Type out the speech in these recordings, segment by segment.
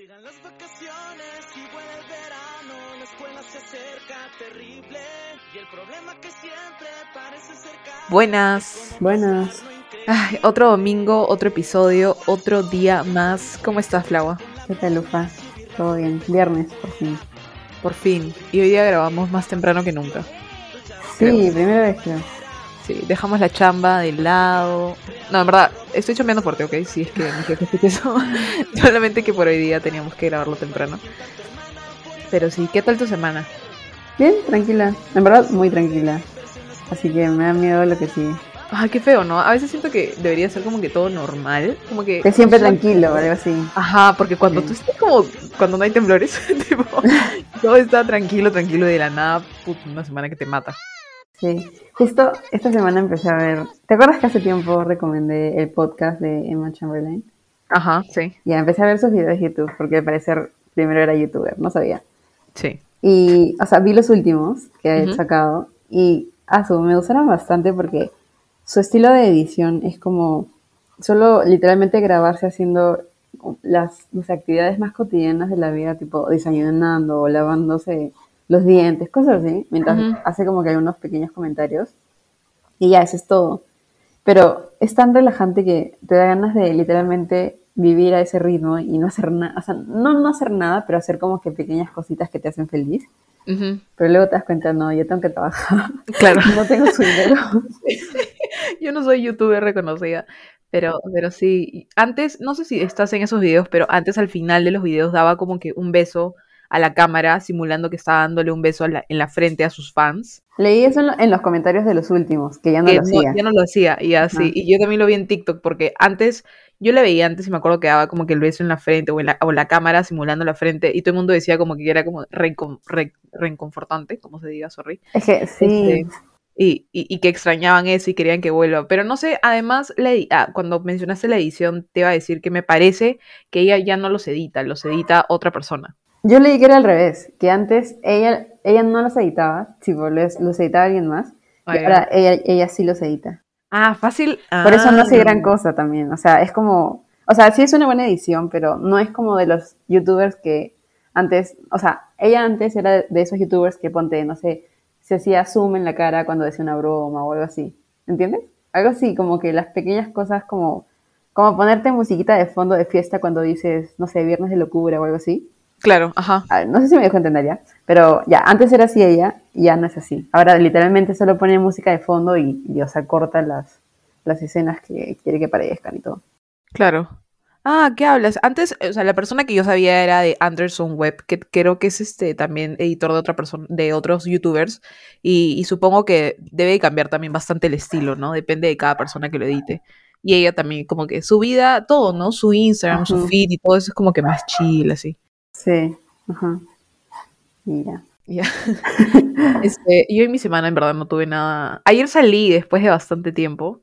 Llegan las vacaciones y vuelve el verano, la escuela se acerca terrible y el problema que siempre parece cerca. Buenas. Buenas. Ay, otro domingo, otro episodio, otro día más. ¿Cómo estás, Flaua? ¿Qué tal, Lufa? Todo bien. Viernes, por fin. Por fin. Y hoy día grabamos más temprano que nunca. Sí, primera vez creo. Sí, dejamos la chamba de lado. No, en verdad, estoy chambeando fuerte, ¿ok? Sí, es que mi jefe escucha eso. Solamente que por hoy día teníamos que grabarlo temprano. Pero sí, ¿qué tal tu semana? Bien, tranquila. En verdad, muy tranquila. Así que me da miedo lo que sigue. Ay, qué feo, ¿no? A veces siento que debería ser como que todo normal. Como que. Siempre tranquilo, algo así. Ajá, porque cuando Sí. tú estás como. Cuando no hay temblores, tipo. todo está tranquilo, tranquilo y de la nada, put, una semana que te mata. Sí. Justo esta semana empecé a ver. ¿Te acuerdas que hace tiempo recomendé el podcast de Emma Chamberlain? Ajá, sí, Ya empecé a ver sus videos de YouTube porque al parecer primero era youtuber, no sabía. sí. Y, o sea, vi los últimos que ha Ujú. sacado y, ah, su, me gustaron bastante porque su estilo de edición es como solo literalmente grabarse haciendo las, las actividades más cotidianas de la vida, tipo desayunando o lavándose los dientes, cosas así, mientras hace como que algunos pequeños comentarios. Y ya, eso es todo. Pero es tan relajante que te da ganas de literalmente vivir a ese ritmo y no hacer nada, o sea, no, no hacer nada, pero hacer como que pequeñas cositas que te hacen feliz. Pero luego te das cuenta, no, yo tengo que trabajar, Claro. no tengo su dinero. Yo no soy youtuber reconocida, pero, pero sí. Antes, no sé si estás en esos videos, pero antes al final de los videos daba como que un beso a la cámara, simulando que estaba dándole un beso la- en la frente a sus fans. Leí eso en, lo- en los comentarios de los últimos, que ya no que lo hacía. ya no lo hacía, y así. Y yo también lo vi en TikTok, porque antes, yo le veía antes y me acuerdo que daba como que el beso en la frente o en la, o la cámara simulando la frente, y todo el mundo decía como que era como reincon- re- reinconfortante, como se diga, sorry. Es que sí, Este, y, y, y que extrañaban eso y querían que vuelva. Pero no sé, además, la ah, cuando mencionaste la edición, te iba a decir que me parece que ella ya no los edita, los edita otra persona. Yo leí que era al revés, que antes ella, ella no los editaba, tipo, los, los editaba alguien más, Ah, y ahora ella, ella sí los edita. Ah, fácil. Por eso no hace Ah. gran cosa también. O sea, es como. O sea, sí es una buena edición, pero no es como de los youtubers que antes. O sea, ella antes era de esos youtubers que ponte, no sé, se hacía zoom en la cara cuando decía una broma o algo así. ¿Entiendes? Algo así, como que las pequeñas cosas como. Como ponerte musiquita de fondo de fiesta cuando dices, no sé, viernes de locura o algo así. Claro, ajá. Ah, No sé si me dejo entender ya, pero ya, antes era así ella y ya no es así. Ahora literalmente solo pone música de fondo y, y, o sea, corta las, las escenas que quiere que parezcan y todo. Claro. Ah, ¿qué hablas? Antes, o sea, la persona que yo sabía era de Anderson Webb, que creo que es este también editor de otra persona, de otros youtubers, y, y supongo que debe cambiar también bastante el estilo, ¿no? Depende de cada persona que lo edite. Y ella también, como que su vida, todo, ¿no? Su Instagram, su feed y todo eso es como que más chill, así. Sí, ajá. Y ya. Ya. Este, yo en mi semana en verdad no tuve nada. Ayer salí después de bastante tiempo.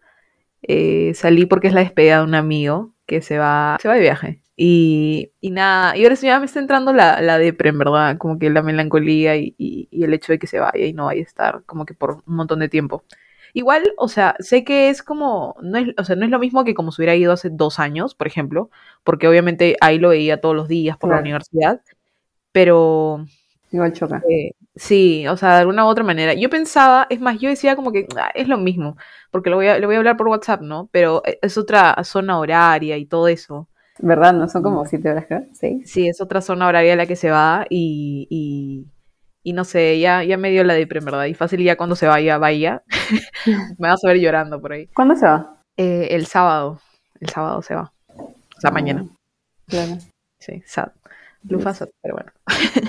Eh, salí porque es la despedida de un amigo que se va, se va de viaje. Y, y nada, y ahora sí ya me está entrando la, la depre, en verdad, como que la melancolía y, y- y el hecho de que se vaya y no vaya a estar como que por un montón de tiempo. Igual, o sea, sé que es como, no es, o sea, no es lo mismo que como si hubiera ido hace dos años, por ejemplo, porque obviamente ahí lo veía todos los días por la Claro. universidad, pero Igual choca. eh, sí, o sea, de alguna u otra manera. Yo pensaba, es más, yo decía como que "Ah, es lo mismo, porque lo voy a, le voy a hablar por WhatsApp, ¿no? Pero e- es otra zona horaria y todo eso. ¿Verdad? ¿No son como siete horas, creo? ¿Seis? Sí, es otra zona horaria a la que se va y, y, y no sé, ya, ya me dio la depre, verdad. Y fácil ya cuando se vaya, vaya. me vas a ver llorando por ahí. ¿Cuándo se va? Eh, el sábado, el sábado se va. O sea, mañana. Claro. Sí, sad. Lufa sad, pero bueno.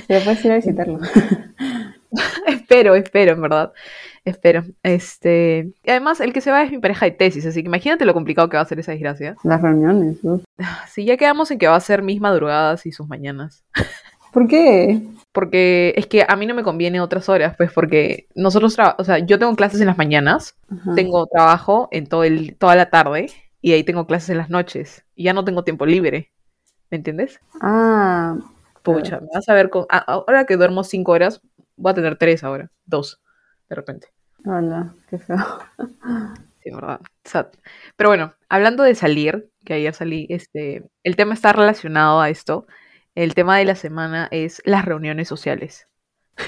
Pero puedes ir a visitarlo. espero, espero, en verdad. Espero. Este. Y además, el que se va es mi pareja de tesis, así que imagínate lo complicado que va a ser esa desgracia. Las reuniones. uf. Si ya quedamos en que va a ser mis madrugadas y sus mañanas. ¿Por qué? Porque es que a mí no me conviene otras horas, pues porque nosotros, o sea, yo tengo clases en las mañanas, Ajá. tengo trabajo en todo el, toda la tarde y ahí tengo clases en las noches y ya no tengo tiempo libre. ¿Me entiendes? Ah, Pucha, me vas a ver con... a- ahora que duermo cinco horas, voy a tener tres ahora, dos, de repente. hola, qué feo. Sí, verdad. Sad. Pero bueno, hablando de salir, que ayer salí, este, el tema está relacionado a esto. El tema de la semana es las reuniones sociales.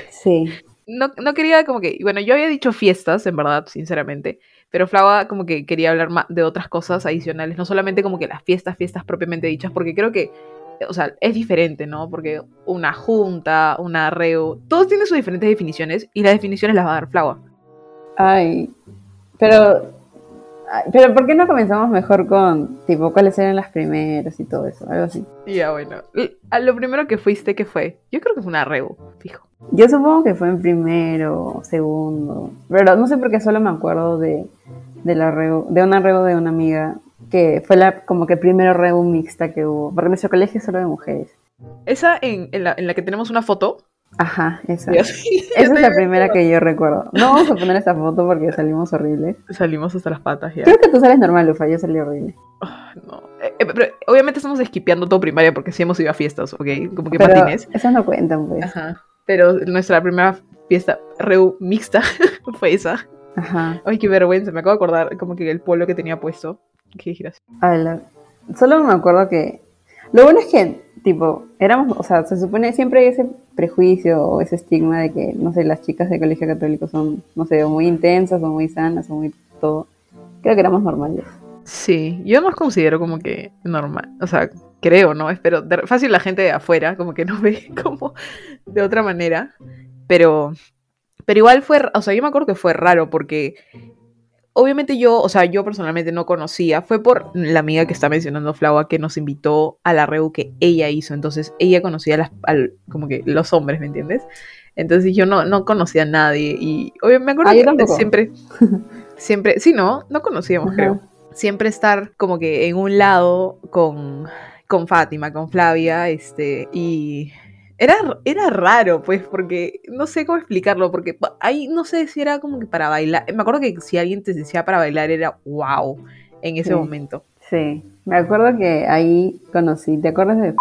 Sí. No, no quería como que, bueno, yo había dicho fiestas, en verdad, sinceramente, pero Flava como que quería hablar ma- de otras cosas adicionales, no solamente como que las fiestas, fiestas propiamente dichas, porque creo que, o sea, es diferente, ¿no? Porque una junta, una reu, todos tienen sus diferentes definiciones y las definiciones las va a dar Flava. Ay, pero, pero ¿por qué no comenzamos mejor con, tipo, cuáles eran las primeras y todo eso? Algo así. Ya, bueno. L- a lo primero que fuiste, ¿qué fue? Yo creo que fue una reu, fijo. Yo supongo que fue en primero, segundo, pero no sé por qué solo me acuerdo de, de la reu- de una reu de una amiga que fue la, como que el primero reu mixta que hubo, porque nuestro colegio es solo de mujeres. Esa en, en la, en la que tenemos una foto. Ajá, esa. Esa es la primera que yo recuerdo. No vamos a poner esta foto porque salimos horribles. Salimos hasta las patas ya. Creo que tú sales normal, Lufa, yo salí horrible. Ah, no. Eh, eh, pero obviamente estamos esquipeando todo primaria porque sí hemos ido a fiestas, ¿ok? Como que Pero patines. esas no cuentan, pues. Ajá. Pero nuestra primera fiesta reu mixta fue esa. Ajá. Ay, qué vergüenza. Me acabo de acordar como que el polo que tenía puesto. Qué giras. A la- Solo me acuerdo que. Lo bueno es que, tipo, éramos. O sea, se supone siempre hay ese prejuicio o ese estigma de que, no sé, las chicas de colegio católico son, no sé, muy intensas o muy sanas o muy todo. Creo que éramos normales. Sí, yo nos considero como que normal. O sea, creo, ¿no? Espero. fácil la gente de afuera como que nos ve como de otra manera. Pero. Pero igual fue. O sea, yo me acuerdo que fue raro porque. Obviamente yo, o sea, yo personalmente no conocía, fue por la amiga que está mencionando Flaua que nos invitó a la reu que ella hizo, entonces ella conocía a las, al- como que los hombres, ¿me entiendes? Entonces yo no, no conocía a nadie y obviamente me acuerdo Ah, que siempre, siempre, sí, no, no conocíamos, Ajá. creo. Siempre estar como que en un lado con, con Fátima, con Flavia, este, y era, era raro, pues, porque no sé cómo explicarlo, porque ahí no sé si era como que para bailar. Me acuerdo que si alguien te decía para bailar era wow en ese Sí. momento. Sí. Me acuerdo que ahí conocí. ¿Te acuerdas de.?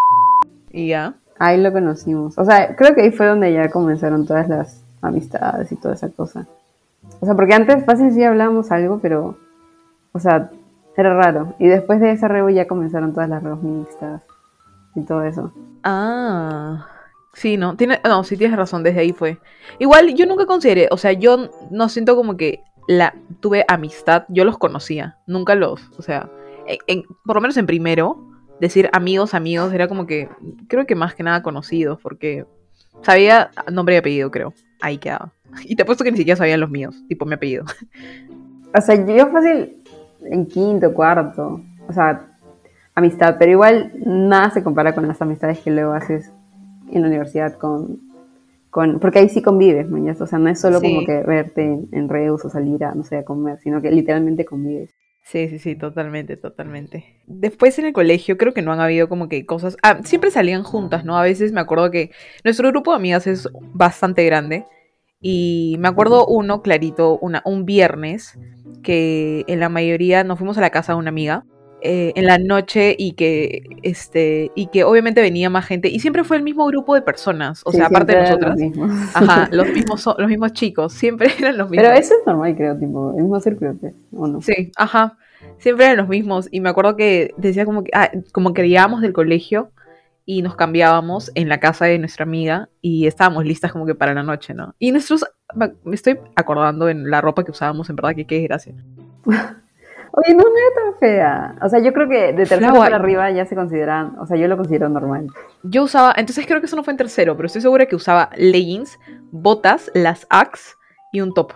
Y ya. Ahí lo conocimos. O sea, creo que ahí fue donde ya comenzaron todas las amistades y toda esa cosa. O sea, porque antes fácil sí hablábamos algo, pero. O sea, era raro. Y después de esa reu ya comenzaron todas las reus mixtas y todo eso. Ah. Sí, no, tiene, no, sí tienes razón, desde ahí fue. Igual yo nunca consideré, o sea, yo no siento como que la tuve amistad, yo los conocía, nunca los, o sea, en- en- por lo menos en primero, decir amigos, amigos, era como que, creo que más que nada conocidos, porque sabía nombre y apellido, creo, ahí quedaba. Y te apuesto que ni siquiera sabían los míos, tipo mi apellido. O sea, yo fácil en quinto, cuarto. O sea, amistad. Pero igual nada se compara con las amistades que luego haces en la universidad con. con porque ahí sí convives, mañas. O sea, no es solo Sí. como que verte en, en reus o salir a, no sé, a comer, sino que literalmente convives. Sí, sí, sí, totalmente, totalmente. Después en el colegio creo que no han habido como que cosas... Ah, siempre salían juntas, ¿no? A veces me acuerdo que nuestro grupo de amigas es bastante grande y me acuerdo uno clarito, una, un viernes, que en la mayoría nos fuimos a la casa de una amiga eh, en la noche y que, este, y que obviamente venía más gente y siempre fue el mismo grupo de personas, o Sí, sea, aparte de nosotras. los mismos. Ajá, los mismos, los mismos chicos, siempre eran los mismos. Pero eso es normal, creo, tipo, el mismo círculo, ¿o no? Sí, ajá. Siempre eran los mismos. Y me acuerdo que decía como que, ah, como que llegábamos del colegio y nos cambiábamos en la casa de nuestra amiga y estábamos listas como que para la noche, ¿no? Y nuestros, me me estoy acordando en la ropa que usábamos, en verdad que qué desgracia. Oye, no, no era tan fea. O sea, yo creo que de tercero para arriba ya se consideran, o sea, yo lo considero normal. Yo usaba, entonces creo que eso no fue en tercero, pero estoy segura que usaba leggings, botas, las Axe y un top.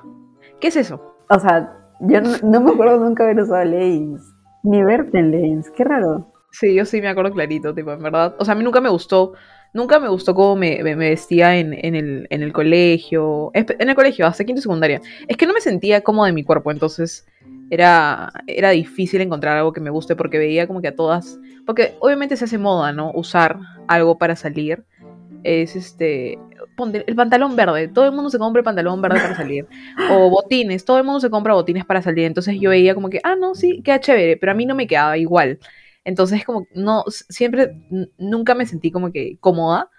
¿Qué es eso? O sea, yo no, no me acuerdo nunca haber usado leggings. Ni verte en leggings, qué raro. Sí, yo sí me acuerdo clarito, tipo, en verdad. O sea, a mí nunca me gustó, nunca me gustó cómo me, vestía en, el, colegio, en el colegio, hasta quinto y secundaria. Es que no me sentía cómoda en mi cuerpo, entonces era, era difícil encontrar algo que me guste porque veía como que a todas, porque obviamente se hace moda, ¿no? Usar algo para salir. Es este, el pantalón verde, todo el mundo se compra el pantalón verde para salir. O botines, todo el mundo se compra botines para salir. Entonces yo veía como que, ah, no, sí, queda chévere, pero a mí no me quedaba igual. Entonces, como, no, siempre, nunca me sentí como que cómoda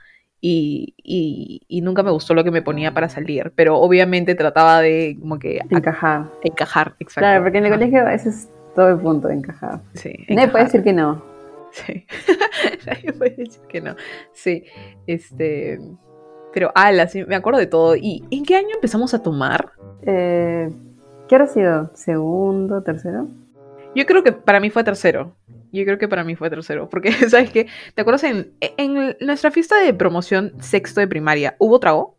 y, y, y nunca me gustó lo que me ponía para salir, pero obviamente trataba de como que Encajar. encajar, exacto. Claro, porque en el colegio ese es todo el punto de encajar. Sí, Nadie puede encajar. decir que no. Sí. Nadie puede decir que no. Sí. Este. Pero, ala, sí, me acuerdo de todo. ¿Y en qué año empezamos a tomar? Eh, ¿Qué ha sido? ¿Segundo, tercero? Yo creo que para mí fue tercero. Yo creo que para mí fue tercero. Porque, ¿sabes qué? ¿Te acuerdas en, en nuestra fiesta de promoción sexto de primaria? ¿Hubo trago?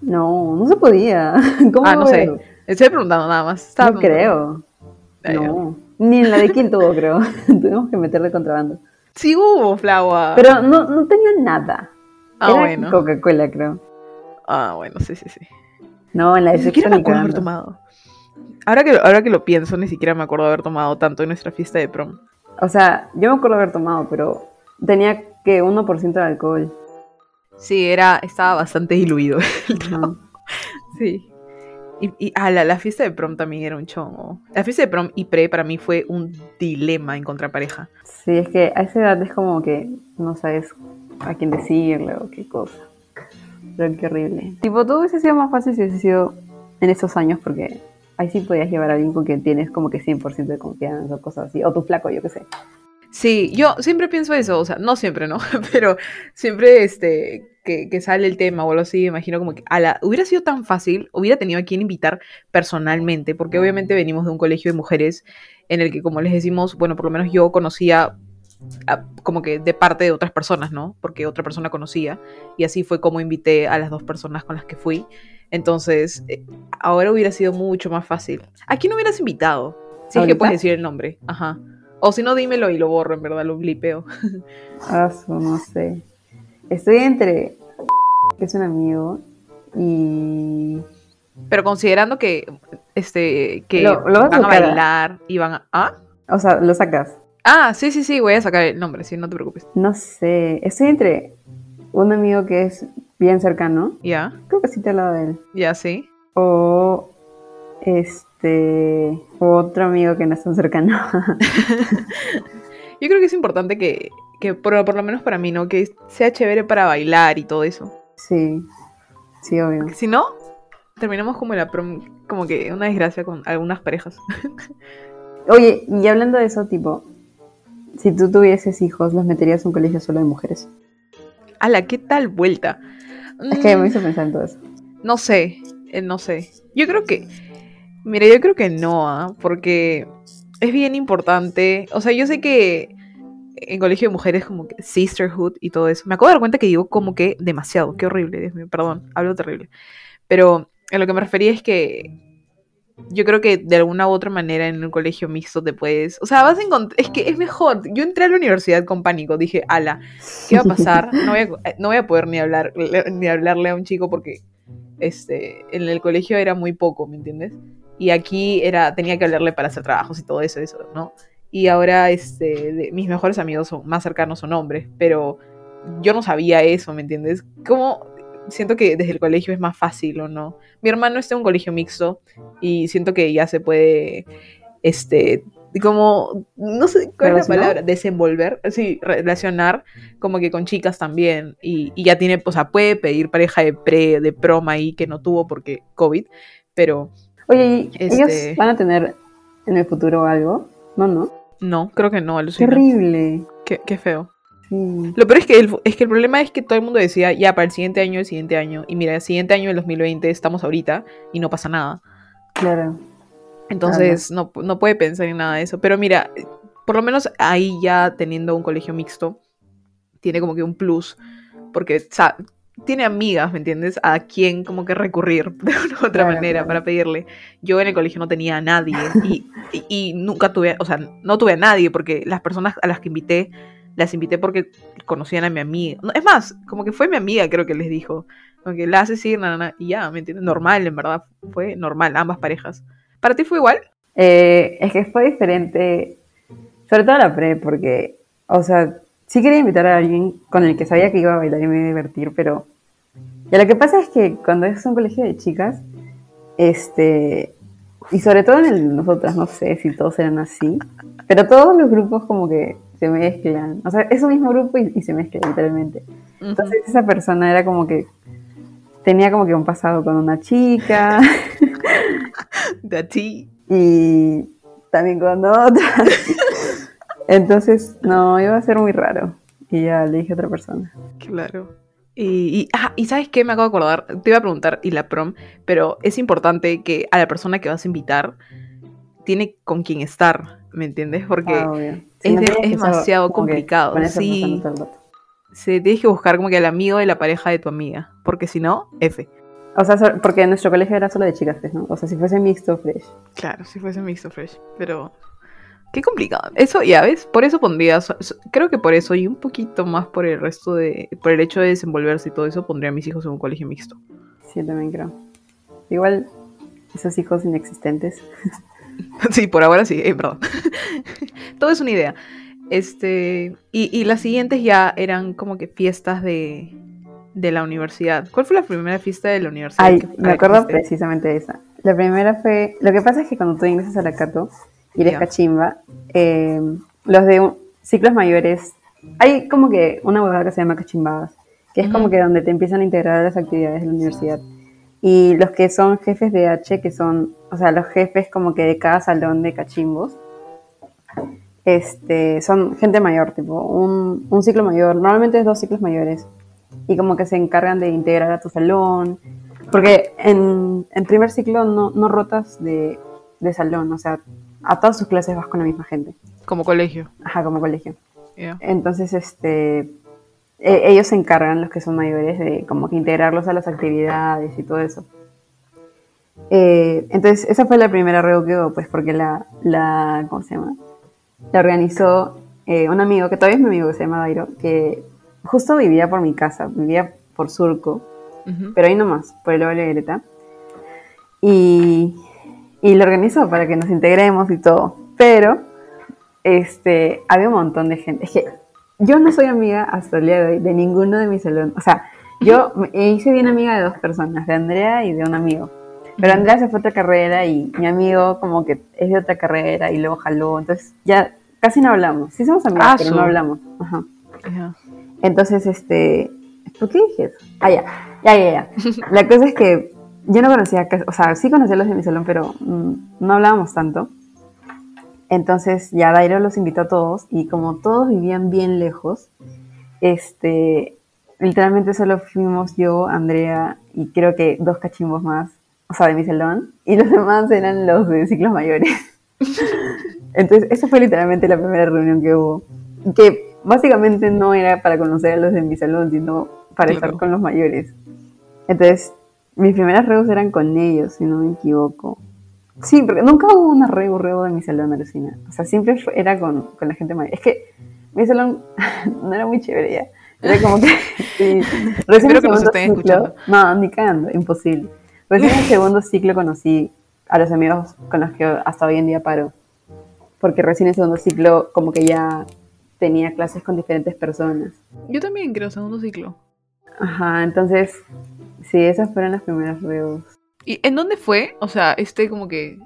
No, no se podía. ¿Cómo Ah, no sé. Estoy preguntando nada más. Estaba No creo. Ah. No. Ni en la de quinto hubo, creo. Tuvimos que meterle contrabando. Sí hubo, Flava. Pero no, no tenía nada. ah, Era bueno. Coca-Cola, creo. Ah, bueno, sí, sí, sí. No, en la de Ni sexto siquiera me ni acuerdo haber tomado. Ahora que, ahora que lo pienso, ni siquiera me acuerdo haber tomado tanto en nuestra fiesta de prom. O sea, yo me acuerdo haber tomado, pero tenía que 1% de alcohol. Sí, era, estaba bastante diluido. Ajá. Sí. Y, y ah, la, la fiesta de prom también era un chongo. La fiesta de prom y pre para mí fue un dilema encontrar pareja. Sí, es que a esa edad es como que no sabes a quién decirle o qué cosa. Pero qué horrible. Tipo, todo hubiese sido más fácil si hubiese sido en esos años porque ahí sí podías llevar a alguien con quien tienes como que 100% de confianza o cosas así. O tu flaco, yo qué sé. Sí, yo siempre pienso eso, o sea, no siempre, ¿no? Pero siempre este, que, que sale el tema o algo así, imagino como que, ala, hubiera sido tan fácil, hubiera tenido a quien invitar personalmente, porque obviamente venimos de un colegio de mujeres en el que, como les decimos, bueno, por lo menos yo conocía a- como que de parte de otras personas, ¿no? Porque otra persona conocía, y así fue como invité a las dos personas con las que fui. Entonces, eh, ahora hubiera sido mucho más fácil. ¿A quién hubieras invitado? Si es que puedes decir el nombre. Ajá. O si no, dímelo y lo borro, en verdad, lo blipeo. Ah, no sé. Estoy entre que es un amigo y Pero considerando que este que Lo- lo vas a van a ¿eh? bailar y van a. ¿Ah? o sea, lo sacas. Ah, sí, sí, sí, voy a sacar el nombre, sí, no te preocupes. No sé, estoy entre un amigo que es bien cercano, Ya, creo que sí te he hablado de él, ya, sí. o este otro amigo que no es tan cercano. Yo creo que es importante que, que por, por lo menos para mí, ¿no? Que sea chévere para bailar y todo eso. sí, sí, obvio. Porque si no, terminamos como la prom, como que una desgracia con algunas parejas. Oye, y hablando de eso, tipo, si tú tuvieses hijos, ¿los meterías en un colegio solo de mujeres? Ala, ¿qué tal vuelta? Es que me hizo pensar en todo eso. No sé, eh, no sé. Yo creo que, mire, yo creo que no, ¿ah? porque es bien importante. O sea, yo sé que en colegio de mujeres como que sisterhood y todo eso. Me acabo de dar cuenta que digo como que demasiado. Qué horrible, Dios mío, perdón, hablo terrible. Pero a lo que me refería es que yo creo que de alguna u otra manera en un colegio mixto te puedes... O sea, vas a encontrar... Es que es mejor. Yo entré a la universidad con pánico. Dije, ala, ¿qué va a pasar? No voy a, no voy a poder ni hablar ni hablarle a un chico porque este en el colegio era muy poco, ¿me entiendes? Y aquí era tenía que hablarle para hacer trabajos y todo eso, eso, ¿no? Y ahora este de- mis mejores amigos son más cercanos son hombres, pero yo no sabía eso, ¿me entiendes? Como siento que desde el colegio es más fácil o no. Mi hermano está en un colegio mixto y siento que ya se puede este como no sé cuál es la palabra, desenvolver, sí, relacionar como que con chicas también y, y ya tiene, o sea, puede pedir pareja de pre, de prom ahí que no tuvo porque COVID, pero Oye, ¿y Este- ellos van a tener en el futuro algo? No, no. no, creo que no, alucina. horrible. Qué, qué feo. Sí. Lo peor es que, el, es que el problema es que todo el mundo decía, ya, para el siguiente año, el siguiente año, y mira, el siguiente año, el 2020, estamos ahorita y no pasa nada. Claro. Entonces no, no puede pensar en nada de eso. Pero mira, por lo menos ahí ya teniendo un colegio mixto, tiene como que un plus, porque sa- tiene amigas, ¿me entiendes? A quien como que recurrir de una u otra Claro, manera claro. para pedirle. Yo en el colegio no tenía a nadie y, y- y nunca tuve, o sea, no tuve a nadie porque las personas a las que invité, las invité porque conocían a mi amiga. Es más, como que fue mi amiga creo que les dijo, como que la hace decir, na, na, y ya, ¿me entiendes? Normal, en verdad, fue normal, ambas parejas. ¿Para ti fue igual? Eh, es que fue diferente, sobre todo la pre, porque, o sea, sí quería invitar a alguien con el que sabía que iba a bailar y me iba a divertir, pero ya lo que pasa es que cuando es un colegio de chicas, este, y sobre todo en el nosotras, no sé si todos eran así, pero todos los grupos como que se mezclan, o sea, es un mismo grupo y, y se mezclan literalmente. Entonces esa persona era como que tenía como que un pasado con una chica De ti. y también con otra. Entonces, no, iba a ser muy raro. Y ya le dije a otra persona. Claro. Y, y, ah, y ¿sabes qué? Me acabo de acordar. Te iba a preguntar, y la prom, pero es importante que a la persona que vas a invitar tiene con quién estar, ¿me entiendes? Porque Ah, es, de- demasiado complicado. Sí, el se tienes que buscar como que al amigo de la pareja de tu amiga, porque si no, F. O sea, porque nuestro colegio era solo de chicas, pues, ¿no? O sea, si fuese mixto, fresh. Claro, si fuese mixto fresh, pero qué complicado. Eso, ya ves, por eso pondría, so- so- creo que por eso y un poquito más por el resto de, por el hecho de desenvolverse y todo eso, pondría a mis hijos en un colegio mixto. Sí, yo también creo. Igual, esos hijos inexistentes. Sí, por ahora sí, es verdad. Todo es una idea. Este, y, y las siguientes ya eran como que fiestas de, de la universidad. ¿Cuál fue la primera fiesta de la universidad? Ay, que- me acuerdo fuiste? precisamente de esa. La primera fue. Lo que pasa es que cuando tú ingresas a la Cato y eres Ya. cachimba, eh, los de un- ciclos mayores. Hay como que una huevada que se llama cachimbadas, que es como que donde te empiezan a integrar las actividades de la universidad. Y los que son jefes de H, que son, o sea, los jefes como que de cada salón de cachimbos, este, son gente mayor, tipo, un, un ciclo mayor, normalmente es dos ciclos mayores, y como que se encargan de integrar a tu salón, porque en, en primer ciclo no, no rotas de, de salón, o sea, a todas sus clases vas con la misma gente, Como colegio. ajá, como colegio. ya. Entonces, este, e- ellos se encargan, los que son mayores, de como que integrarlos a las actividades y todo eso. Eh, entonces, esa fue la primera reu que hubo, pues porque la, la, ¿cómo se llama? La organizó eh, un amigo, que todavía es mi amigo, que se llama Dairo, que justo vivía por mi casa, vivía por Surco, Ujú. pero ahí nomás, por el Valle de Greta. Y, y lo organizó para que nos integremos y todo. Pero este, había un montón de gente. Es que yo no soy amiga hasta el día de hoy de ninguno de mis salones. O sea, yo me hice bien amiga de dos personas, de Andrea y de un amigo. Pero. Andrea se fue a otra carrera y mi amigo como que es de otra carrera y luego jaló. Entonces ya casi no hablamos. Sí somos amigas, Ah, pero no hablamos. Ajá. Ya. Entonces, este. ¿Por qué dije eso? Ah, ya. Ya, ya, ya. La cosa es que yo no conocía, o sea, sí conocía a los de mi salón, pero mm, no hablábamos tanto. Entonces, ya Dairo los invitó a todos y como todos vivían bien lejos, este. Literalmente solo fuimos yo, Andrea y creo que dos cachimbos más, o sea, de mi salón, y los demás eran los de ciclos mayores. Entonces, esa fue literalmente la primera reunión que hubo. Que básicamente no era para conocer a los de mi salón, sino para Claro. estar con los mayores. Entonces, mis primeras reus eran con ellos, si no me equivoco. Sí, porque nunca hubo una reu, reu de mi salón, alucina. O sea, siempre fue- era con, con la gente mayor. Es que mi salón no era muy chévere ya. Era como que. sí. Recién Espero que nos estén ciclo- escuchando. No, ni cagando, imposible. Recién en el segundo ciclo conocí a los amigos con los que hasta hoy en día paro. Porque recién en segundo ciclo, como que ya tenía clases con diferentes personas. Yo también creo, segundo ciclo. Ajá, entonces, sí, esas fueron las primeras reus. ¿Y en dónde fue? O sea, este como que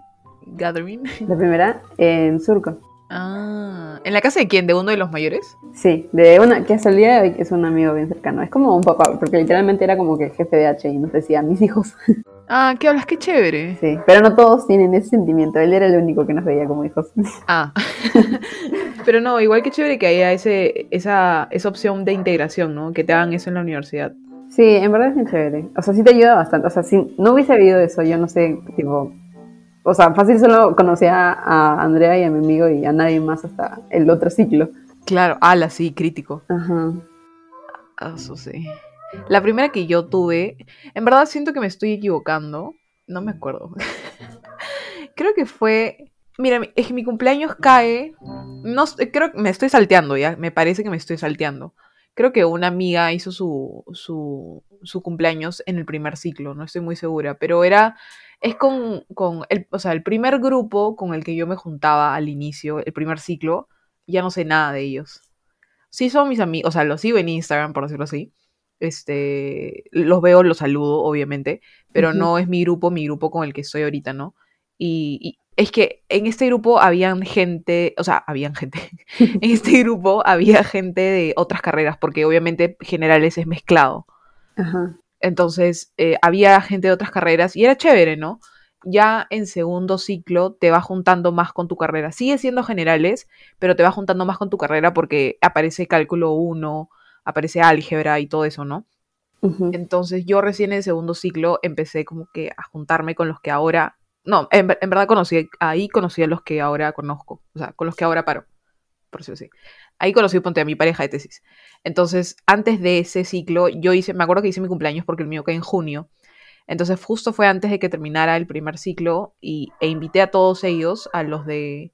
gathering. La primera en Surco. Ah, ¿en la casa de quién? ¿De uno de los mayores? Sí, de una que hasta el día de hoy es un amigo bien cercano. Es como un papá, porque literalmente era como que jefe de H y nos decía mis hijos. Ah, ¿qué hablas? Qué chévere. Sí, pero no todos tienen ese sentimiento. Él era el único que nos veía como hijos. Ah. Pero no, igual que chévere que haya ese, esa, esa opción de integración, ¿no? Que te hagan eso en la universidad. Sí, en verdad es bien chévere. O sea, sí te ayuda bastante. O sea, si no hubiese habido eso, yo no sé, tipo... O sea, fácil solo conocía a Andrea y a mi amigo y a nadie más hasta el otro ciclo. Claro, ala, sí, crítico. Ajá. Ah, Eso sí. La primera que yo tuve, en verdad siento que me estoy equivocando. No me acuerdo. creo que fue. Mira, es que mi cumpleaños cae. No, creo que me estoy salteando ya. Me parece que me estoy salteando. Creo que una amiga hizo su, su, su cumpleaños en el primer ciclo, no estoy muy segura, pero era, es con, con el, o sea, el primer grupo con el que yo me juntaba al inicio, el primer ciclo, ya no sé nada de ellos. Sí son mis amigos, o sea, los sigo en Instagram, por decirlo así. Este, los veo, los saludo, obviamente, pero no es mi grupo, mi grupo con el que estoy ahorita, ¿no? Y es que en este grupo habían gente, o sea, habían gente, en este grupo había gente de otras carreras, porque obviamente generales es mezclado. Ajá. Entonces, eh, había gente de otras carreras y era chévere, ¿no? ya en segundo ciclo te va juntando más con tu carrera. Sigue siendo generales, pero te va juntando más con tu carrera porque aparece cálculo 1, aparece álgebra y todo eso, ¿no? Entonces yo recién en segundo ciclo empecé como que a juntarme con los que ahora, no, en, ver- en verdad conocí, ahí conocí a los que ahora conozco, o sea, con los que ahora paro, por decirlo así. Ahí conocí, ponte, a mi pareja de tesis. Entonces, antes de ese ciclo, yo hice, me acuerdo que hice mi cumpleaños porque el mío cae en junio. Entonces, justo fue antes de que terminara el primer ciclo y, e invité a todos ellos, a los de,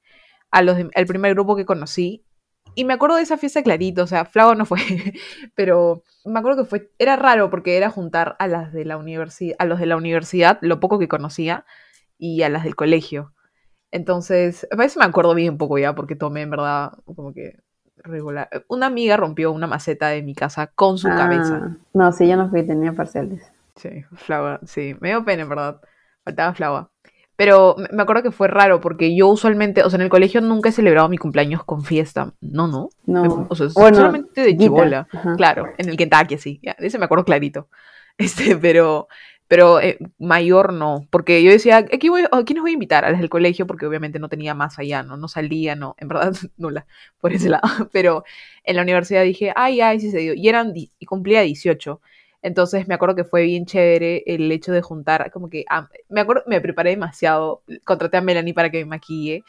a los de- primer grupo que conocí. Y me acuerdo de esa fiesta clarito, o sea, Flavo no fue, pero me acuerdo que fue, era raro porque era juntar a las de la universidad, a los de la universidad, lo poco que conocía, y a las del colegio. Entonces, a veces me acuerdo bien poco ya, porque tomé en verdad como que regular. Una amiga rompió una maceta de mi casa con su cabeza. Ah, No, sí, yo no fui, tenía parciales. Sí, flava, sí, me dio pena, en verdad. Faltaba flava. Pero me- acuerdo que fue raro porque yo usualmente, o sea, en el colegio nunca he celebrado mi cumpleaños con fiesta. No, no. No. O sea, Bueno, solamente de chibola. Claro, en el Kentucky, sí. Ya, ese me acuerdo clarito. Este, pero, pero eh, mayor no. Porque yo decía, ¿a quién, voy, a voy a invitar? A las del colegio, porque obviamente no tenía más allá, ¿no? No salía, no. En verdad, nula, por ese lado. Pero en la universidad dije, ay, ay, sí se dio. Y eran, y cumplía 18. Entonces me acuerdo que fue bien chévere el hecho de juntar, como que, me acuerdo, me preparé demasiado, contraté a Melanie para que me maquille,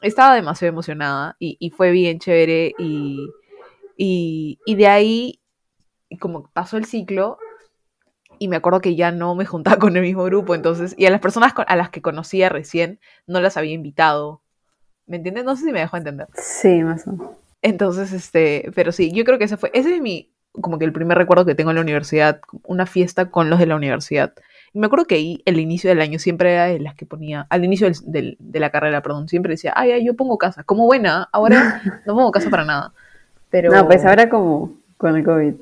estaba demasiado emocionada y, y fue bien chévere y, y, y de ahí, como pasó el ciclo, y me acuerdo que ya no me juntaba con el mismo grupo, entonces, y a las personas con- a las que conocía recién no las había invitado. ¿Me entiendes? No sé si me dejó entender. Sí, más o menos. Entonces, este, pero sí, yo creo que ese fue, ese es mi, como que el primer recuerdo que tengo en la universidad, una fiesta con los de la universidad. Y me acuerdo que ahí, el inicio del año, siempre era de las que ponía, al inicio del- del- de la carrera, perdón, siempre decía, ay, ay, yo pongo casa, como buena, ahora no pongo casa para nada. Pero... No, pues ahora como con el COVID.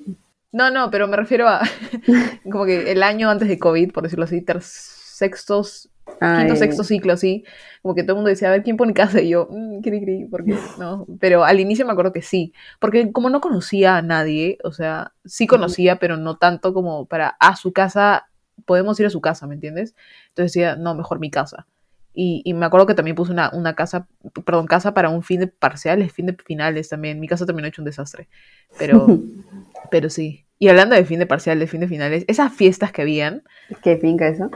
No, no, pero me refiero a, como que el año antes de COVID, por decirlo así, ter- sextos, Ay, quinto, sexto ciclo, así, como que todo el mundo decía, a ver, ¿quién pone casa? Y yo, mmm, cri, cri, porque no, pero al inicio me acuerdo que sí, porque como no conocía a nadie, o sea, sí conocía, pero no tanto como para, a su casa, podemos ir a su casa, ¿me entiendes? Entonces decía, no, mejor mi casa. Y, y me acuerdo que también puse una, una casa, perdón, casa para un fin de parciales, fin de finales también. Mi casa terminó hecho un desastre, pero, pero sí. Y hablando de fin de parciales, fin de finales, esas fiestas que habían, ¿Qué finca eso?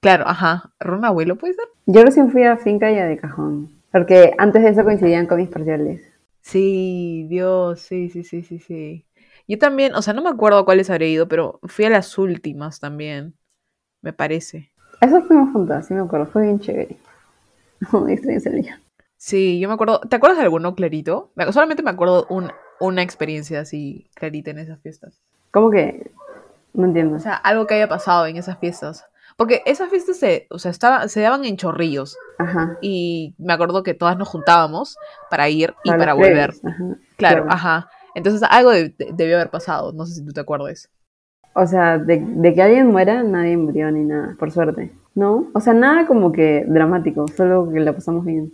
claro, ajá, Ron Abuelo, ¿puede ser? Yo recién fui a finca y a de cajón. Porque antes de eso coincidían con mis parciales. Sí, Dios, sí, sí, sí, sí, sí. Yo también, o sea, no me acuerdo a cuáles habré ido, pero fui a las últimas también, me parece. Eso fuimos juntas, sí me acuerdo. Fue bien chévere. Muy extraño ese día. Sí, yo me acuerdo, ¿te acuerdas de alguno clarito? Me- Solamente me acuerdo un, una experiencia así clarita en esas fiestas. ¿Cómo que? No entiendo. O sea, algo que haya pasado en esas fiestas. Porque esas fiestas se, o sea, estaba, se daban en chorrillos. Ajá. Y me acuerdo que todas nos juntábamos para ir y Para volver. ajá. Claro, claro. ajá. Entonces algo de- de- debió haber pasado. No sé si tú te acuerdas. O sea, de, de que alguien muera, nadie murió ni nada, por suerte. ¿No? O sea, nada como que dramático, solo que la pasamos bien.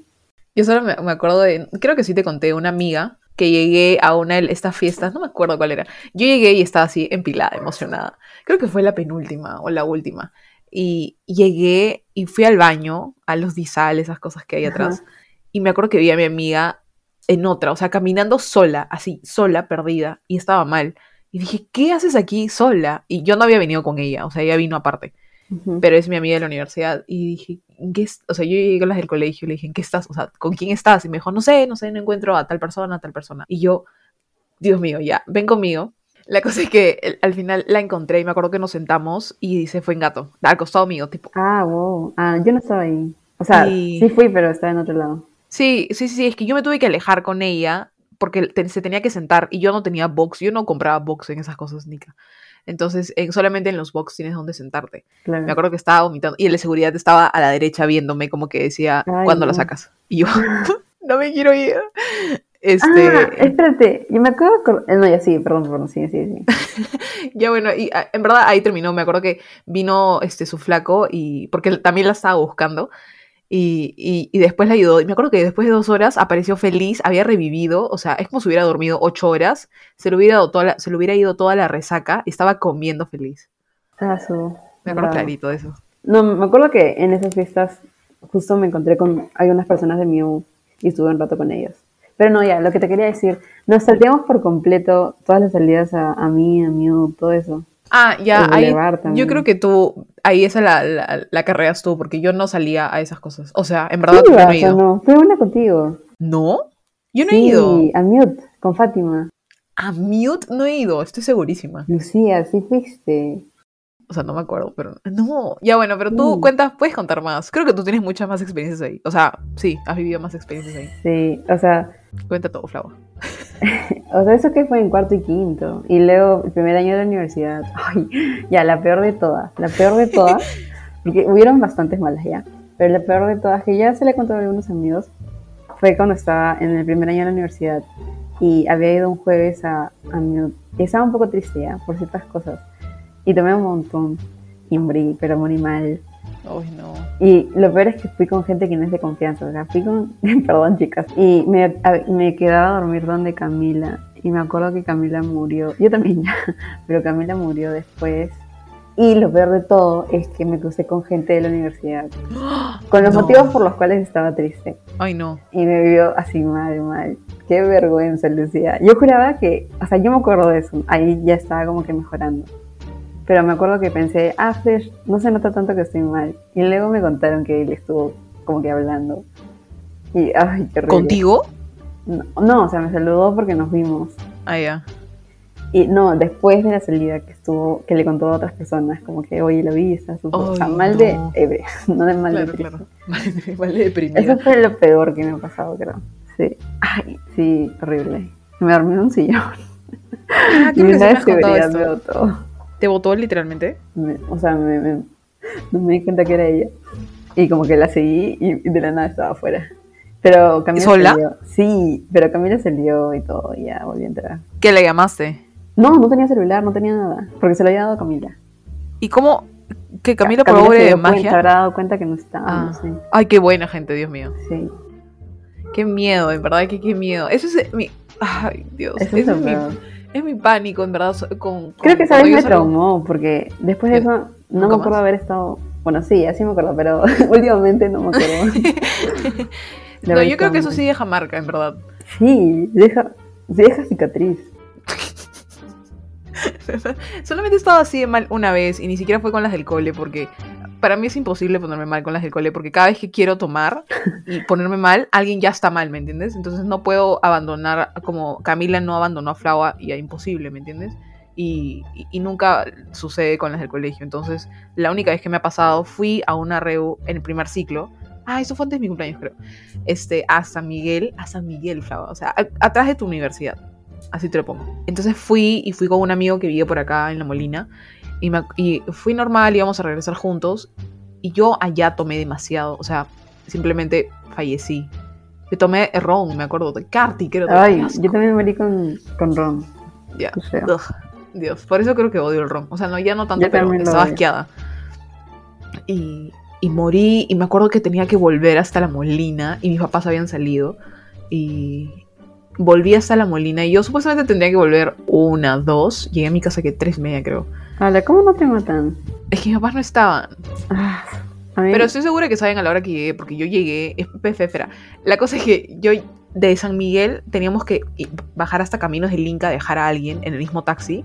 Yo solo me, me acuerdo de, creo que sí te conté, una amiga que llegué a una de estas fiestas, no me acuerdo cuál era. Yo llegué y estaba así empilada, emocionada. Creo que fue la penúltima o la última. Y llegué y fui al baño, a los disal, esas cosas que hay Ajá. atrás. Y me acuerdo que vi a mi amiga en otra, o sea, caminando sola, así, sola, perdida, y estaba mal. Y dije, ¿qué haces aquí sola? Y yo no había venido con ella, o sea, ella vino aparte Pero es mi amiga de la universidad. Y dije, ¿en qué es-?" O sea, yo llegué a las del colegio y le dije, ¿en qué estás? O sea, ¿con quién estás? Y me dijo, no sé, no sé, no encuentro a tal persona, a tal persona. Y yo, Dios mío, ya, ven conmigo. La cosa es que al final la encontré y me acuerdo que nos sentamos y se fue en gato, al costado mío, tipo. Ah, wow. Ah, yo no estaba ahí. O sea, Y- sí fui, pero estaba en otro lado. Sí, sí, sí, es que yo me tuve que alejar con ella porque te- se tenía que sentar y yo no tenía box, yo no compraba box en esas cosas, Nika. Entonces, en- solamente en los box tienes donde sentarte. Claro. Me acuerdo que estaba vomitando y el de seguridad estaba a la derecha viéndome como que decía, Ay, ¿cuándo la sacas? Y yo, no me quiero ir. Este, Ah, espérate, yo me acordar. eh, No, ya sí, perdón, perdón, sí, sí, sí. ya bueno, y ah, en verdad ahí terminó. Me acuerdo que vino este su flaco y porque también la estaba buscando y, y, y después la ayudó. Y me acuerdo que después de dos horas apareció feliz, había revivido, o sea, es como si hubiera dormido ocho horas, se le hubiera, dado toda la- se le hubiera ido toda la resaca y estaba comiendo feliz. Ah. Me acuerdo bravo. clarito de eso. No, me acuerdo que en esas fiestas justo me encontré con algunas personas de Mew y estuve un rato con ellos. Pero no, ya, lo que te quería decir, nos salteamos por completo todas las salidas a, a mí, a Mew, todo eso. Ah, ya, ahí, yo creo que tú, ahí esa la, la, la carreras tú, porque yo no salía a esas cosas. O sea, en verdad ¿Tú no he ido. no? Fue una contigo. ¿No? Yo no he sí, ido. a Mute, con Fátima. A Mute no he ido, estoy segurísima. Lucía, sí fuiste. O sea, no me acuerdo, pero no. Ya bueno, pero tú Mm. cuentas, puedes contar más. Creo que tú tienes muchas más experiencias ahí. O sea, sí, has vivido más experiencias ahí. Sí, o sea, Cuenta todo, Flava. o sea, eso que fue en cuarto y quinto. Y luego el primer año de la universidad. Ay, ya, la peor de todas. La peor de todas. Porque hubieron bastantes malas ya. Pero la peor de todas, que ya se le contó a algunos amigos, fue cuando estaba en el primer año de la universidad. Y había ido un jueves a, a. Y estaba un poco triste ya, por ciertas cosas. Y tomé un montón. Y morí, pero morí mal. Ay, no. Y lo peor es que fui con gente que no es de confianza. O sea, fui con. Perdón, chicas. Y me, a- me quedaba a dormir donde Camila. Y me acuerdo que Camila murió. Yo también ya. Pero Camila murió después. Y lo peor de todo es que me crucé con gente de la universidad. Con los No. motivos por los cuales estaba triste. Ay, no. Y me vio así mal, mal. Qué vergüenza, Lucía. Yo juraba que. O sea, yo me acuerdo de eso. Ahí ya estaba como que mejorando. Pero me acuerdo que pensé, ah, Flash, no se nota tanto que estoy mal. Y luego me contaron que él estuvo como que hablando. Y, ay, qué horrible. ¿Contigo? No, no, o sea, me saludó porque nos vimos. Ah, ya. Y no, después de la salida que estuvo, que le contó a otras personas, como que, oye, lo vi, está súper. o sea, mal no. de ebrio, no de mal Claro, de claro. Vale deprimida. Eso fue lo peor que me ha pasado, creo. Sí. Ay, sí, horrible. Me dormí en un sillón. Ah, creo que me de has contado esto. botó. ¿Te votó literalmente? Me- o sea, me, me- no me di cuenta que era ella. Y como que la seguí y de la nada estaba afuera. Pero Camila ¿Sola? salió. Sí, pero Camila salió y todo, y ya volví a entrar. ¿Qué le llamaste? No, no tenía celular, no tenía nada. Porque se lo había dado a Camila. ¿Y cómo? ¿Que Camila por Camila obra se de dio cuenta, magia? habrá dado cuenta que no estaba, Ah. no sé. Ay, qué buena gente, Dios mío. Sí, Qué miedo, en verdad que qué miedo. Eso es mi... Ay, Dios. eso Eso es mi. Es mi pánico, en verdad. Con, Creo que esa vez me traumó, porque después de eso no ¿Nunca me acuerdo más? haber estado. Bueno, sí, así me acuerdo, pero últimamente no me acuerdo. No, yo creo que eso sí deja marca, en verdad. Sí, deja, deja cicatriz. Solamente he estado así de mal una vez y ni siquiera fue con las del cole porque para mí es imposible ponerme mal con las del cole porque cada vez que quiero tomar y ponerme mal, alguien ya está mal, ¿me entiendes? Entonces no puedo abandonar, como Camila no abandonó a Flava y es imposible, ¿me entiendes? Y nunca sucede con las del colegio. Entonces, la única vez que me ha pasado, fui a una reu en el primer ciclo. Ah, eso fue antes de mi cumpleaños, creo. Este, a San Miguel, a San Miguel, Flava. O sea, a- atrás de tu universidad. Así te lo pongo. Entonces fui y fui con un amigo que vive por acá en La Molina. Y, me ac- y fui normal, íbamos a regresar juntos. Y yo allá tomé demasiado. O sea, simplemente fallecí. Yo tomé ron, me acuerdo, de Carti, creo. Ay, qué asco. yo también morí con, con Ron. Ya. Ugh, Dios, por eso creo que odio el ron. O sea, no, ya no tanto, Yo pero estaba asqueada. Y, y morí, y me acuerdo que tenía que volver hasta la Molina, y mis papás habían salido. Y volví hasta la Molina, y yo supuestamente tendría que volver una, dos. Llegué a mi casa que tres media, creo. Hola, ¿cómo no te matan? Es que mis papás no estaban. Ah, a mí- Pero estoy segura que saben a la hora que llegué, porque yo llegué. Espera. La cosa es que yo de San Miguel teníamos que bajar hasta Caminos del Inca, dejar a alguien en el mismo taxi.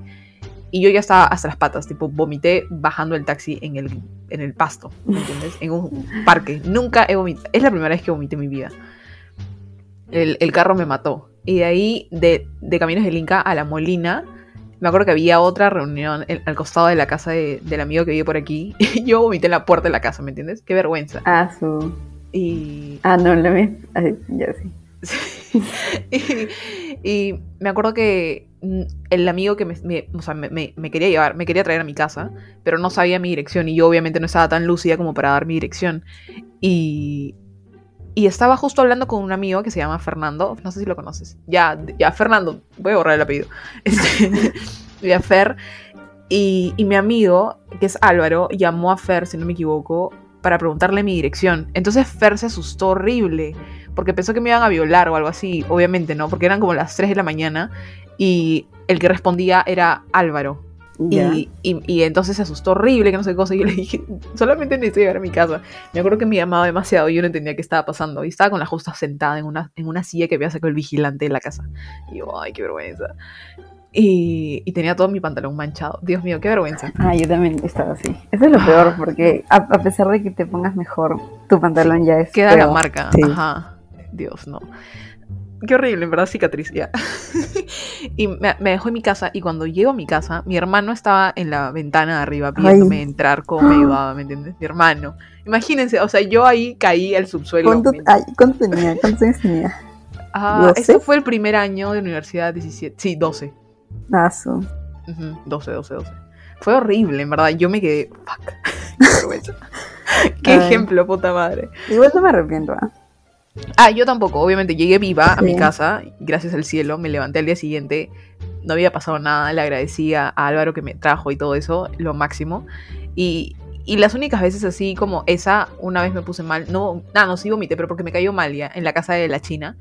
Y yo ya estaba hasta las patas, tipo, vomité bajando el taxi en el, en el pasto, ¿me entiendes? En un parque. Nunca he vomitado. Es la primera vez que vomité en mi vida. El, el carro me mató. Y de ahí, de, de Caminos del Inca a La Molina, me acuerdo que había otra reunión en- al costado de la casa de- del amigo que vive por aquí. Y yo vomité en la puerta de la casa, ¿me entiendes? Qué vergüenza. Ah, su... Y, Ah, no, la mía... Ay, ya sí. y, y me acuerdo que mm, el amigo que me, me- o sea, me- me- me quería llevar, me quería traer a mi casa, pero no sabía mi dirección y yo obviamente no estaba tan lúcida como para dar mi dirección. Y, y estaba justo hablando con un amigo que se llama Fernando, no sé si lo conoces. Ya, ya, Fernando, voy a borrar el apellido. Este, Fer. Y, y mi amigo, que es Álvaro, llamó a Fer, si no me equivoco, para preguntarle mi dirección. Entonces Fer se asustó horrible porque pensó que me iban a violar o algo así, obviamente no, porque eran como las 3 de la mañana y el que respondía era Álvaro. Y, y, y entonces se asustó horrible, que no sé qué cosa. Y yo le dije, solamente necesito llegar a mi casa. Me acuerdo que me llamaba demasiado y yo no entendía qué estaba pasando. Y estaba con la justa sentada en una, en una silla que había sacado el vigilante de la casa. Y yo, ay, qué vergüenza. Y, y tenía todo mi pantalón manchado. Dios mío, qué vergüenza. Ah, yo también estaba así. Eso es lo peor, porque a, a pesar de que te pongas mejor, tu pantalón ya es. Queda la feo. marca. Sí. Ajá. Dios, no. Qué horrible, en verdad, cicatriz, ya. y me, me dejó en mi casa. Y cuando llego a mi casa, mi hermano estaba en la ventana de arriba viéndome entrar, cómo me ayudaba, ¿me entiendes? Mi hermano. Imagínense, o sea, yo ahí caí al subsuelo. ¿Cuánto, ay, ¿Cuánto tenía? ¿Cuántos años tenía? Ah, este fue el primer año de universidad, 17. Sí, 12. Ah, su. Ujú, 12, 12, 12. Fue horrible, en verdad. Yo me quedé. Fuck. Qué vergüenza. Qué Ay. ejemplo, puta madre. Igual no me arrepiento, ¿ah? Ah, yo tampoco. Obviamente llegué viva a mi casa, gracias al cielo. Me levanté al día siguiente. No había pasado nada. Le agradecía a Álvaro que me trajo y todo eso, lo máximo. Y, y las únicas veces así como esa, una vez me puse mal. No, nada, no sí vomité, pero porque me cayó mal ya en la casa de la China.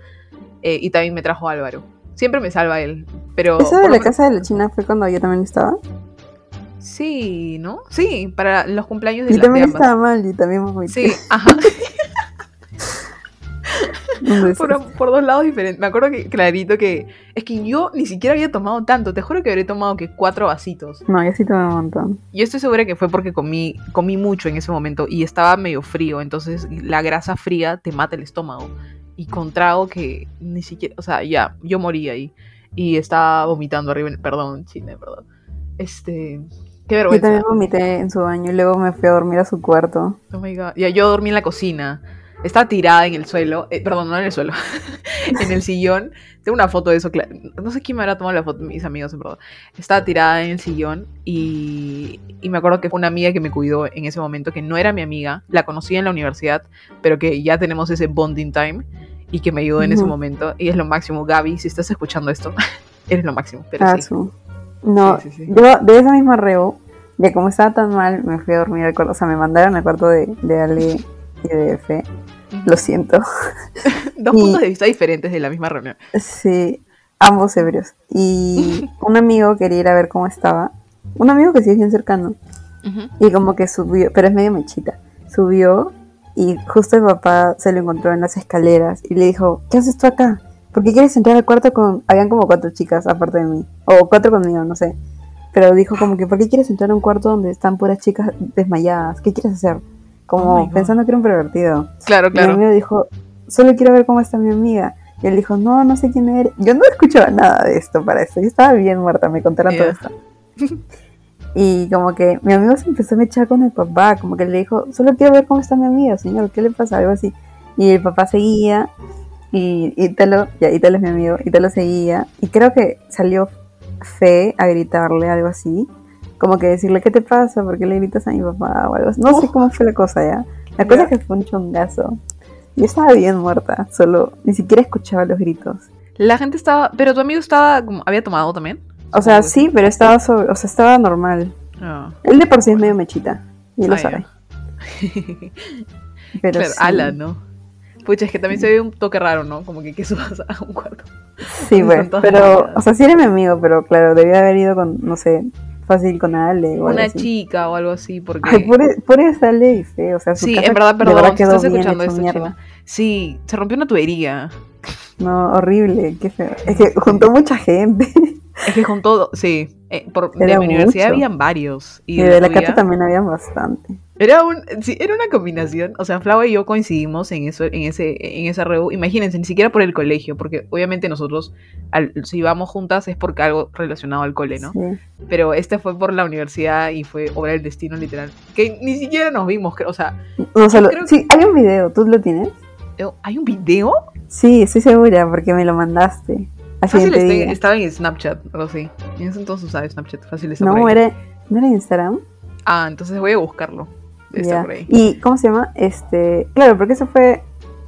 eh, y también me trajo Álvaro. Siempre me salva él. Pero. ¿Eso de la casa de la China fue cuando yo también estaba? Sí, ¿no? Sí, para los cumpleaños de, la- también estaba mal y también vomité. Sí, ajá. Por, por dos lados diferentes. Me acuerdo que clarito que es que yo ni siquiera había tomado tanto. Te juro que habré tomado que cuatro vasitos. No, yo sí tomé un montón. Yo estoy segura que fue porque comí, comí mucho en ese momento y estaba medio frío. Entonces la grasa fría te mata el estómago. Y con trago que ni siquiera, o sea, ya, yo morí ahí. Y estaba vomitando arriba. en- Perdón, China, perdón. Este, qué Yo vergüenza. también vomité en su baño y luego me fui a dormir a su cuarto. Oh my god. Ya yo dormí en la cocina. Estaba tirada en el suelo. eh, perdón, no en el suelo. en el sillón. Tengo una foto de eso. No sé quién me habrá tomado la foto, mis amigos, en verdad. Estaba tirada en el sillón y, y me acuerdo que fue una amiga que me cuidó en ese momento, que no era mi amiga. La conocí en la universidad, pero que ya tenemos ese bonding time y que me ayudó en ese Ujú. momento. Y es lo máximo. Gaby, si estás escuchando esto, eres lo máximo. Pero Ah, sí. No, sí, sí. yo de esa misma reo, de como estaba tan mal, me fui a dormir al cuarto. O sea, me mandaron al cuarto de, de Ale y de Fe. Lo siento. Dos y- puntos de vista diferentes de la misma reunión. Sí, ambos ebrios. Y un amigo quería ir a ver cómo estaba. Un amigo que sí es bien cercano. Y como que subió, pero es medio mechita. Subió y justo el papá se lo encontró en las escaleras y le dijo, ¿qué haces tú acá? ¿Por qué quieres entrar al cuarto con... Habían como cuatro chicas aparte de mí. O cuatro conmigo, no sé. Pero dijo como que, ¿por qué quieres entrar a un cuarto donde están puras chicas desmayadas? ¿Qué quieres hacer? Oh Como God. pensando que era un pervertido. Claro, Y mi claro. amigo dijo, solo quiero ver cómo está mi amiga. Y él dijo, no, no sé quién eres. Yo no escuchaba nada de esto para eso. Yo estaba bien muerta, me contaron todo Ya. esto. Y como que mi amigo se empezó a echar con el papá, como que le dijo, solo quiero ver cómo está mi amiga, señor, ¿qué le pasa? Algo así. Y el papá seguía, y Ítalo, ya Ítalo es mi amigo, Ítalo seguía, y creo que salió Fe a gritarle algo así, como que decirle, ¿qué te pasa? ¿Por qué le gritas a mi papá? O algo así. No sé cómo fue la cosa ya. La cosa es que fue un chongazo. Yo estaba bien muerta, solo ni siquiera escuchaba los gritos. La gente estaba. Pero tu amigo estaba. como- ¿Había tomado también? O sea, sí, pero estaba sobre, o sea, estaba normal. Ah. Él de por sí es medio mechita, y lo Ah, sabe. Pero Claro, sí, ala, ¿no? Pucha, es que también se ve un toque raro, ¿no? Como que, que subas a un cuarto. Sí, Son pues, pero, o sea, sí era mi amigo, pero claro, debía haber ido con, no sé, fácil con Ale o Una chica o algo así, porque. Ay, pobre, pobre y feo, o sea, su sí, casa en verdad, perdón, quedó estás bien escuchando esto. China. Sí, se rompió una tubería. No, horrible, qué feo. Es que juntó mucha gente. Es que todo, sí. Eh, por, de mi universidad mucho. habían varios. Y, Y de la Cata también habían bastante. Era un, sí, era una combinación. O sea, Flava y yo coincidimos en eso, en ese, en esa reu. Imagínense, ni siquiera por el colegio, porque obviamente nosotros, al- si vamos juntas es porque algo relacionado al cole, ¿no? Sí. Pero este fue por la universidad y fue obra del destino, literal. Que ni siquiera nos vimos, creo. O sea, No, solo, creo sí, hay un video, ¿tú lo tienes? ¿hay un video? Sí, estoy segura, porque me lo mandaste. Fácil estaba en Snapchat, algo así. En ese entonces usaba Snapchat, fácil por No, ahí. era, ¿no era Instagram? Ah, entonces voy a buscarlo. Ya. por ahí. ¿Y cómo se llama? Este, claro, porque eso fue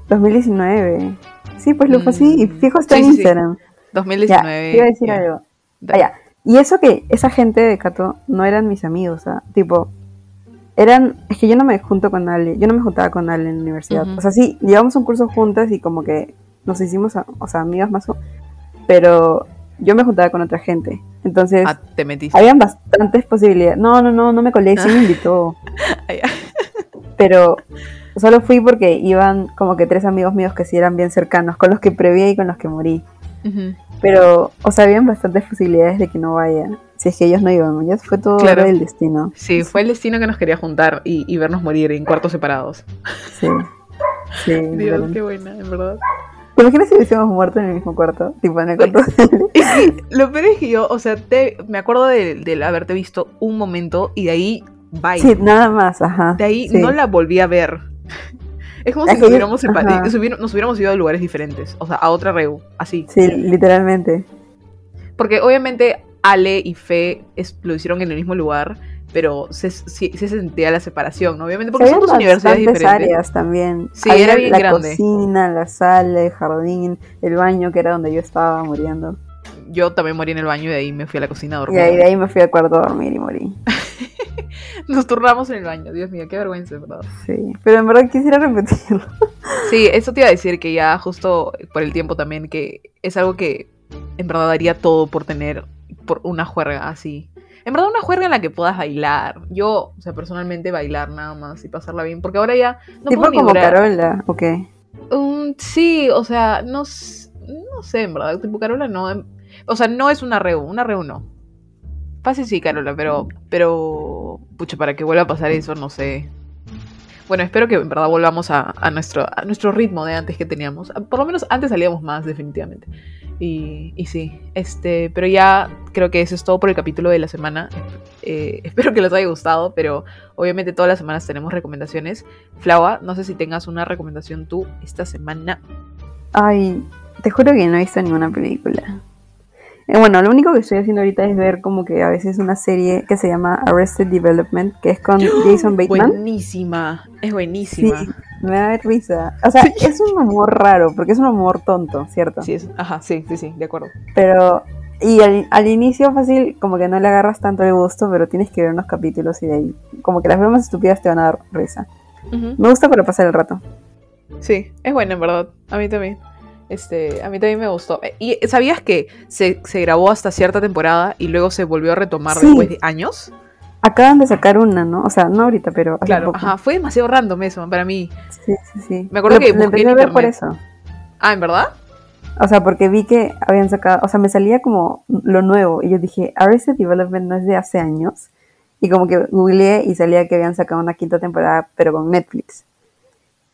2019. Sí, pues lo fue así y Mm, fijo está sí, en sí, sí. Instagram. Ya, 2019. te iba a decir ya. algo. Ah, ya. Y eso que esa gente de Cato no eran mis amigos, o sea, tipo, eran, es que yo no me junto con Ale, yo no me juntaba con Ale en la universidad. O sea, sí, llevamos un curso juntas y como que nos hicimos, a- o sea, amigas más o pero yo me juntaba con otra gente. Entonces, Ah, te metiste. habían bastantes posibilidades. No, no, no, no me colé, sí me invitó. Pero solo fui porque iban como que tres amigos míos que sí eran bien cercanos, con los que preví y con los que morí. Pero, o sea, habían bastantes posibilidades de que no vaya. Si es que ellos no iban, ya fue todo Claro. del destino. Sí, fue el destino que nos quería juntar y, y vernos morir en cuartos separados. Sí. Sí, Dios, qué buena, en verdad. ¿Te imaginas si hubiésemos muerto en el mismo cuarto? Tipo en el cuarto lo peor es que yo, o sea, te, me acuerdo de, de haberte visto un momento y de ahí, bye. Sí, nada más, ajá. de ahí sí. no la volví a ver. Es como si nos hubiéramos, nos ido a lugares diferentes, o sea, a otra reu, así. Sí, literalmente. Porque obviamente Ale y Fe es- lo hicieron en el mismo lugar, pero se, sentía la separación, ¿no? Obviamente porque Se son dos universidades diferentes. áreas también. Sí, Había era bien la grande. cocina, la sala, el jardín, el baño, que era donde yo estaba muriendo. Yo también morí en el baño y de ahí me fui a la cocina a Y dormir. ahí, de ahí me fui al cuarto a dormir y morí. Nos turnamos en el baño, Dios mío, qué vergüenza, ¿verdad? Sí, pero en verdad quisiera repetirlo. Sí, eso te iba a decir que ya justo por el tiempo también, que es algo que en verdad daría todo por tener por una juerga así. En verdad una juerga en la que puedas bailar. Yo, o sea, personalmente bailar nada más y pasarla bien, porque ahora ya no tipo puedo ni como durar- Carola, ok. Um, sí, o sea, no, no sé, en verdad, tipo Carola no. em- O sea, no es una reu, una reu no. Fácil sí, Carola, pero, pero, pucha, para que vuelva a pasar eso, no sé. Bueno, espero que en verdad volvamos a, a nuestro, a nuestro ritmo de antes que teníamos. Por lo menos antes salíamos más, definitivamente. Y, y sí, este, pero ya creo que eso es todo por el capítulo de la semana. Eh, espero que les haya gustado, pero obviamente todas las semanas tenemos recomendaciones. Flaua, no sé si tengas una recomendación tú esta semana. Ay, te juro que no he visto ninguna película. Eh, bueno, lo único que estoy haciendo ahorita es ver como que a veces una serie que se llama Arrested Development, que es con Jason Bateman. Buenísima, es buenísima. Sí, me da risa. O sea, es un humor raro, porque es un humor tonto, ¿cierto? es, ajá, sí, sí, sí, de acuerdo. Pero, y al, al inicio fácil, como que no le agarras tanto el gusto, pero tienes que ver unos capítulos y de ahí, como que las bromas estúpidas te van a dar risa. Me gusta para pasar el rato. Sí, es buena en verdad. A mí también. Este, a mí también me gustó. Eh, ¿Y sabías que se, se grabó hasta cierta temporada y luego se volvió a retomar Sí. después de años? Acaban de sacar una, ¿no? O sea, no ahorita, pero hace Claro, poco. ajá, fue demasiado random eso para mí. Sí, sí, sí. Me acuerdo Lo- que lo busqué empecé en a ver por internet. eso. Ah, ¿en verdad? O sea, porque vi que habían sacado, o sea, me salía como lo nuevo y yo dije, Arrested Development no es de hace años. Y como que googleé y salía que habían sacado una quinta temporada, pero con Netflix.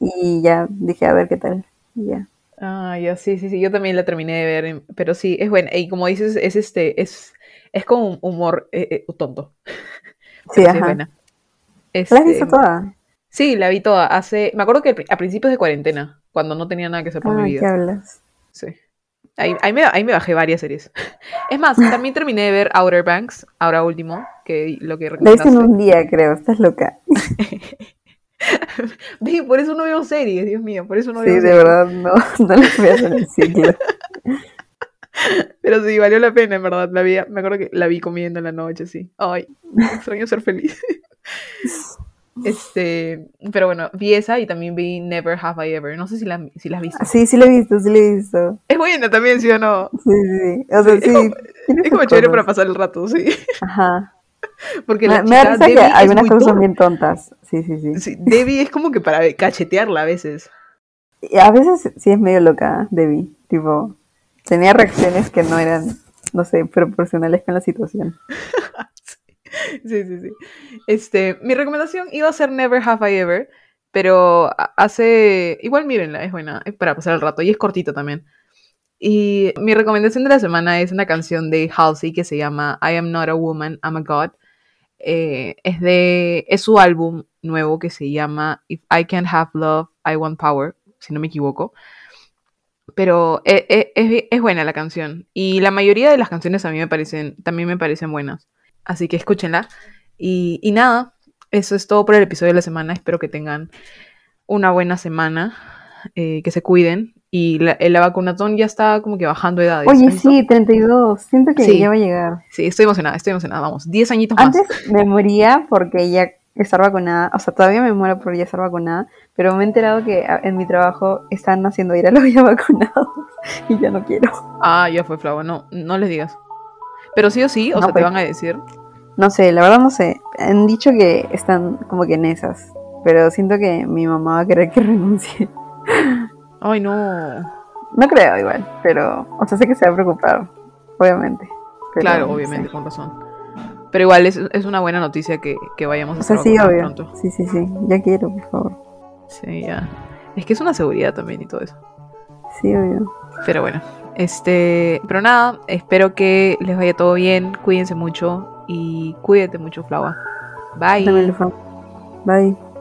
Y ya dije, a ver qué tal. Y ya. Ah, ya, sí, sí, sí, yo también la terminé de ver, pero sí, es buena. Y como dices, es este, es, es con un humor eh, eh, tonto. Sí, ajá. buena. ¿La has Este, visto toda? Sí, la vi toda. Hace, me acuerdo que a principios de cuarentena, cuando no tenía nada que hacer por Ah, mi ¿qué vida. hablas? Sí. Ahí, ahí me, ahí me bajé varias series. Es más, también terminé de ver Outer Banks, ahora último, que lo que La viste recomendaste. en un día, creo. Estás loca. Por eso no veo series, Dios mío, por eso no Sí, veo de series. verdad, no, no las veas en el ciclo. Pero sí, valió la pena, en verdad. La vi, me acuerdo que la vi comiendo en la noche, sí. Ay, extraño ser feliz. Este, pero bueno, vi esa y también vi Never Have I Ever. No sé si la, si la has visto. Sí, sí la he visto, sí la he visto. Es buena también, ¿sí o no? Sí, sí. O sea, Sí, sí. es como- Es chévere para pasar el rato, sí. Ajá. Porque Me, la me da risa que Debbie es algunas cosas son bien tontas. Sí, sí, sí. Sí, Debbie es como que para cachetearla a veces. Y a veces sí es medio loca, Debbie. Tipo, tenía reacciones que no eran, no sé, proporcionales con la situación. Sí, sí, sí. Este, mi recomendación iba a ser Never Have I Ever, pero hace. Igual mírenla, es buena, es para pasar el rato y es cortita también. Y mi recomendación de la semana es una canción de Halsey que se llama I Am Not a Woman, I'm a God. Eh, es de. Es su álbum nuevo que se llama If I Can't Have Love, I Want Power, si no me equivoco. Pero e- e- es, es buena la canción. Y la mayoría de las canciones a mí me parecen, también me parecen buenas. Así que escúchenla. Y, y nada, eso es todo por el episodio de la semana. Espero que tengan una buena semana, eh, que se cuiden. Y la, la vacunatón ya está como que bajando edades. Oye, sí, 32. Siento que Sí. ya va a llegar. Sí, estoy emocionada, estoy emocionada. Vamos, 10 añitos más. Antes me moría porque ya estar vacunada, o sea, todavía me muero por ya estar vacunada, pero me he enterado que a- en mi trabajo están haciendo ir a los ya vacunados. y ya no quiero. Ah, ya fue Flava, no, no les digas. Pero sí o sí, o No, sea, te pues. van a decir. No sé, la verdad no sé. Han dicho que están como que en esas. Pero siento que mi mamá va a querer que renuncie. Ay, no. No creo igual, pero, o sea, sé que se va a preocupar, obviamente. claro, no obviamente, sé. con razón. Pero igual es, es una buena noticia que, que vayamos a O sea, estar sí, vacunados obvio. pronto. Sí, sí, sí. Ya quiero, por favor. Sí, ya. Es que es una seguridad también y todo eso. Sí, obvio. Pero bueno, este, pero nada, espero que les vaya todo bien, cuídense mucho y cuídate mucho, Flava. Bye. Bye.